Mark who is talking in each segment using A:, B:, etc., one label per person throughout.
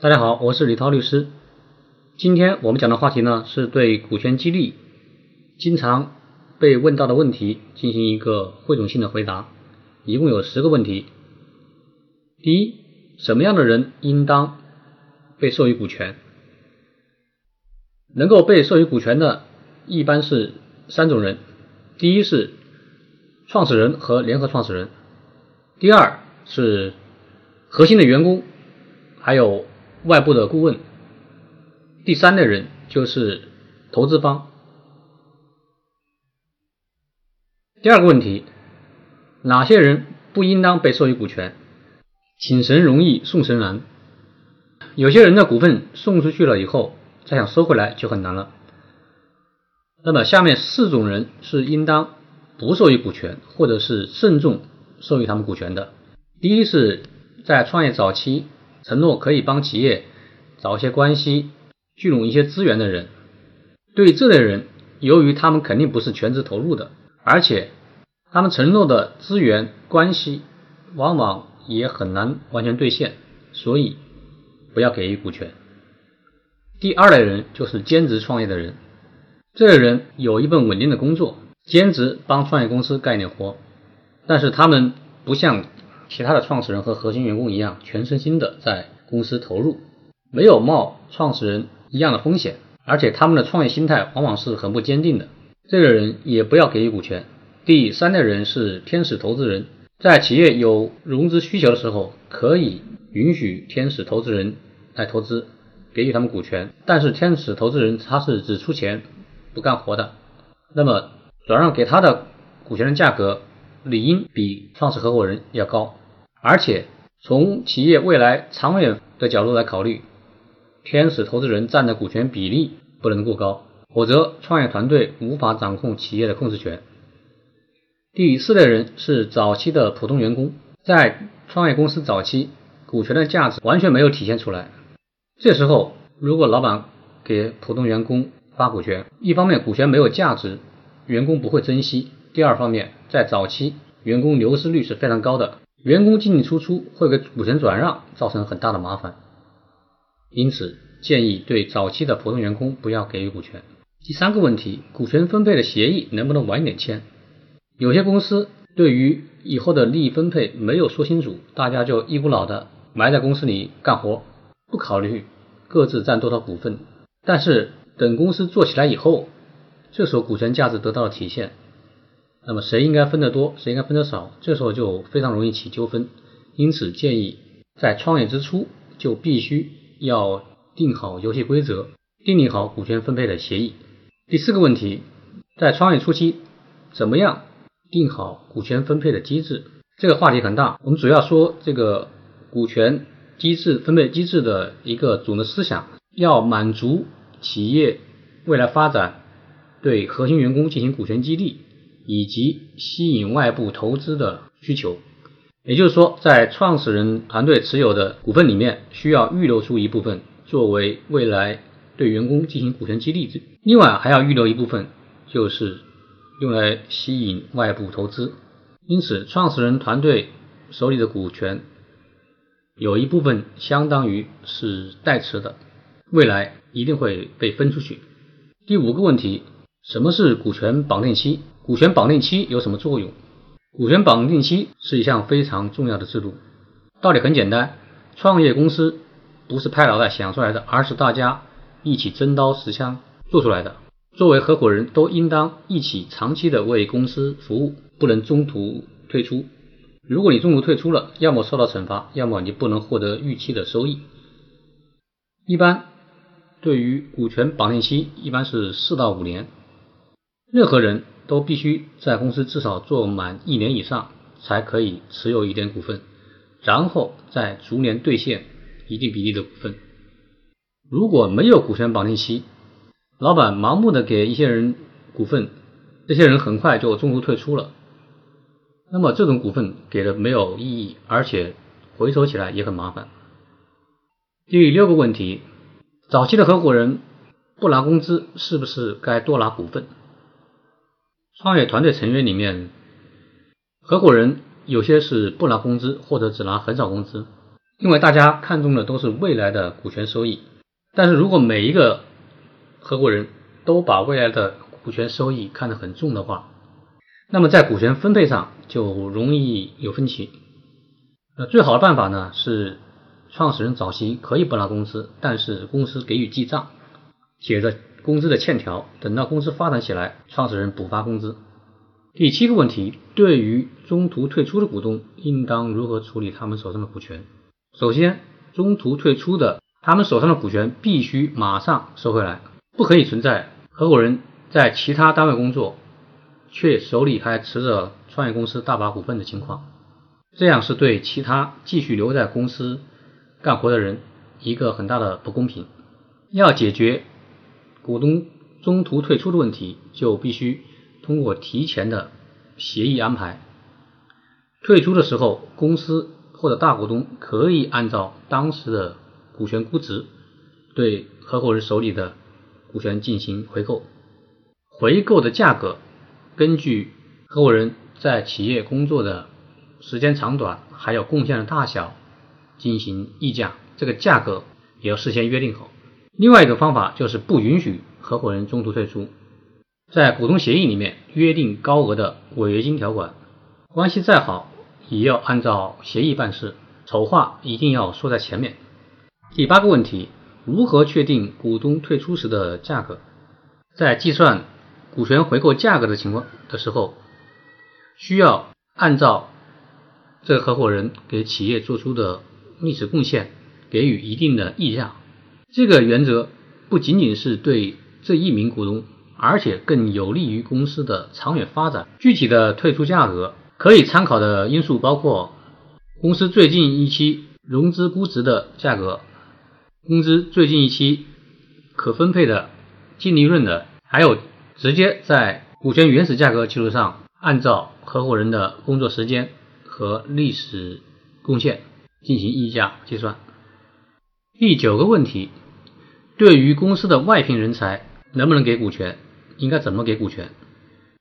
A: 大家好，我是李涛律师。今天我们讲的话题呢，是对股权激励经常被问到的问题进行一个汇总性的回答，一共有十个问题。第一，什么样的人应当被授予股权？能够被授予股权的，一般是三种人：第一是创始人和联合创始人；第二是核心的员工，还有。外部的顾问，第三类人就是投资方。第二个问题，哪些人不应当被授予股权？请神容易送神难。有些人的股份送出去了以后，再想收回来就很难了。那么下面四种人是应当不授予股权，或者是慎重授予他们股权的。第一是在创业早期。承诺可以帮企业找一些关系、聚拢一些资源的人，对这类人，由于他们肯定不是全职投入的，而且他们承诺的资源关系往往也很难完全兑现，所以不要给予股权。第二类人就是兼职创业的人，这类人有一份稳定的工作，兼职帮创业公司干点活，但是他们不像。其他的创始人和核心员工一样，全身心的在公司投入，没有冒创始人一样的风险，而且他们的创业心态往往是很不坚定的。这个人也不要给予股权。第三类人是天使投资人，在企业有融资需求的时候，可以允许天使投资人来投资，给予他们股权。但是天使投资人他是只出钱不干活的，那么转让给他的股权的价格理应比创始合伙人要高。而且从企业未来长远的角度来考虑，天使投资人占的股权比例不能过高，否则创业团队无法掌控企业的控制权。第四类人是早期的普通员工，在创业公司早期，股权的价值完全没有体现出来。这时候，如果老板给普通员工发股权，一方面股权没有价值，员工不会珍惜；第二方面，在早期员工流失率是非常高的。员工进进出出会给股权转让造成很大的麻烦，因此建议对早期的普通员工不要给予股权。第三个问题，股权分配的协议能不能晚一点签？有些公司对于以后的利益分配没有说清楚，大家就一股脑的埋在公司里干活，不考虑各自占多少股份。但是等公司做起来以后，这时候股权价值得到了体现。那么谁应该分得多，谁应该分得少，这时候就非常容易起纠纷。因此建议在创业之初就必须要定好游戏规则，订立好股权分配的协议。第四个问题，在创业初期怎么样定好股权分配的机制？这个话题很大，我们主要说这个股权机制分配机制的一个总的思想，要满足企业未来发展对核心员工进行股权激励。以及吸引外部投资的需求，也就是说，在创始人团队持有的股份里面，需要预留出一部分作为未来对员工进行股权激励，另外还要预留一部分，就是用来吸引外部投资。因此，创始人团队手里的股权有一部分相当于是代持的，未来一定会被分出去。第五个问题，什么是股权绑定期？股权绑定期有什么作用？股权绑定期是一项非常重要的制度。道理很简单，创业公司不是拍脑袋想出来的，而是大家一起真刀实枪做出来的。作为合伙人都应当一起长期的为公司服务，不能中途退出。如果你中途退出了，要么受到惩罚，要么你不能获得预期的收益。一般对于股权绑定期，一般是四到五年。任何人。都必须在公司至少做满一年以上，才可以持有一点股份，然后再逐年兑现一定比例的股份。如果没有股权绑定期，老板盲目的给一些人股份，这些人很快就中途退出了，那么这种股份给的没有意义，而且回收起来也很麻烦。第六个问题，早期的合伙人不拿工资，是不是该多拿股份？创业团队成员里面，合伙人有些是不拿工资，或者只拿很少工资。因为大家看重的都是未来的股权收益。但是如果每一个合伙人都把未来的股权收益看得很重的话，那么在股权分配上就容易有分歧。那最好的办法呢是，创始人早期可以不拿工资，但是公司给予记账，写着工资的欠条，等到公司发展起来，创始人补发工资。第七个问题，对于中途退出的股东，应当如何处理他们手上的股权？首先，中途退出的，他们手上的股权必须马上收回来，不可以存在合伙人在其他单位工作，却手里还持着创业公司大把股份的情况。这样是对其他继续留在公司干活的人一个很大的不公平。要解决股东中途退出的问题，就必须通过提前的协议安排。退出的时候，公司或者大股东可以按照当时的股权估值，对合伙人手里的股权进行回购。回购的价格根据合伙人在企业工作的。时间长短还有贡献的大小进行议价，这个价格也要事先约定好。另外一种方法就是不允许合伙人中途退出，在股东协议里面约定高额的违约金条款。关系再好，也要按照协议办事，丑话一定要说在前面。第八个问题，如何确定股东退出时的价格？在计算股权回购价格的情况的时候，需要按照。这个合伙人给企业做出的历史贡献，给予一定的溢价。这个原则不仅仅是对这一名股东，而且更有利于公司的长远发展。具体的退出价格可以参考的因素包括公司最近一期融资估值的价格，公司最近一期可分配的净利润的，还有直接在股权原始价格基础上，按照合伙人的工作时间。和历史贡献进行溢价计算。第九个问题，对于公司的外聘人才能不能给股权？应该怎么给股权？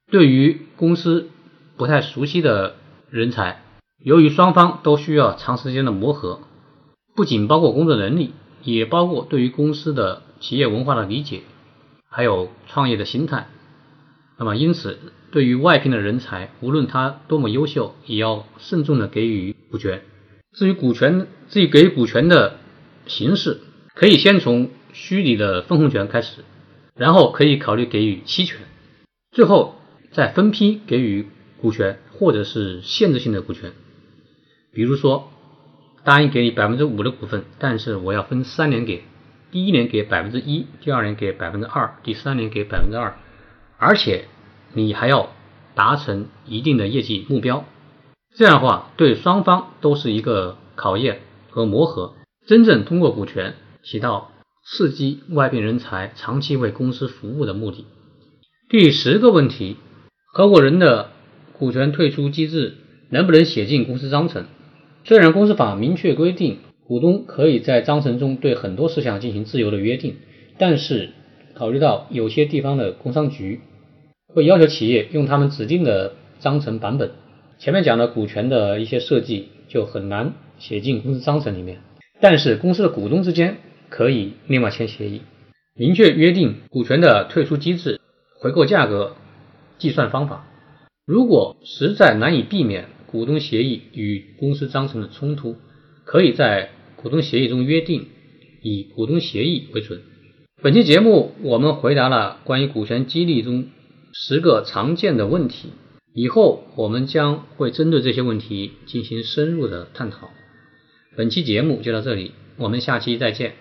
A: 对于公司不太熟悉的人才，由于双方都需要长时间的磨合，不仅包括工作能力，也包括对于公司的企业文化的理解，还有创业的心态。那么因此。对于外聘的人才，无论他多么优秀，也要慎重的给予股权。至于股权，至于给股权的形式，可以先从虚拟的分红权开始，然后可以考虑给予期权，最后再分批给予股权或者是限制性的股权。比如说，答应给你百分之五的股份，但是我要分三年给，第一年给百分之一，第二年给百分之二，第三年给百分之二，而且。你还要达成一定的业绩目标，这样的话对双方都是一个考验和磨合，真正通过股权起到刺激外聘人才长期为公司服务的目的。第十个问题，合伙人的股权退出机制能不能写进公司章程？虽然公司法明确规定股东可以在章程中对很多事项进行自由的约定，但是考虑到有些地方的工商局。会要求企业用他们指定的章程版本。前面讲的股权的一些设计就很难写进公司章程里面，但是公司的股东之间可以另外签协议，明确约定股权的退出机制、回购价格、计算方法。如果实在难以避免股东协议与公司章程的冲突，可以在股东协议中约定以股东协议为准。本期节目我们回答了关于股权激励中。十个常见的问题，以后我们将会针对这些问题进行深入的探讨。本期节目就到这里，我们下期再见。